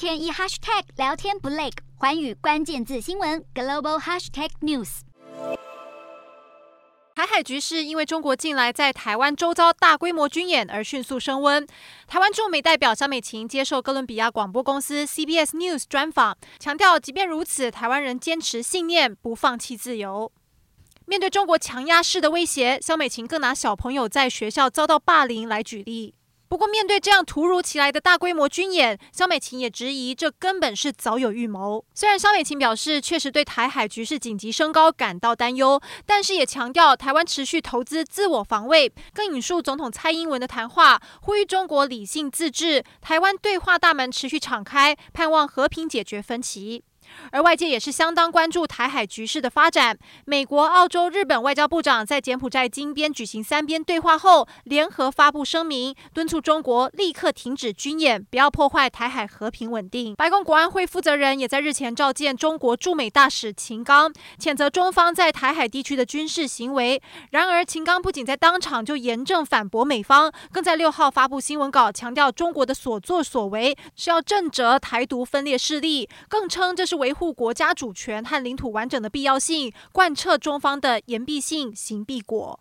天一 hashtag 聊天不累，寰宇关键字新闻 global hashtag news。台海局势因为中国近来在台湾周遭大规模军演而迅速升温。台湾驻美代表萧美琴接受哥伦比亚广播公司 CBS News 专访，强调，即便如此，台湾人坚持信念，不放弃自由。面对中国强压式的威胁，萧美琴更拿小朋友在学校遭到霸凌来举例。不过，面对这样突如其来的大规模军演，萧美琴也质疑这根本是早有预谋。虽然萧美琴表示确实对台海局势紧急升高感到担忧，但是也强调台湾持续投资自我防卫，更引述总统蔡英文的谈话，呼吁中国理性自治，台湾对话大门持续敞开，盼望和平解决分歧。而外界也是相当关注台海局势的发展。美国、澳洲、日本外交部长在柬埔寨金边举行三边对话后，联合发布声明，敦促中国立刻停止军演，不要破坏台海和平稳定。白宫国安会负责人也在日前召见中国驻美大使秦刚，谴责中方在台海地区的军事行为。然而，秦刚不仅在当场就严正反驳美方，更在六号发布新闻稿，强调中国的所作所为是要震慑台独分裂势力，更称这是。维护国家主权和领土完整的必要性，贯彻中方的言必信，行必果。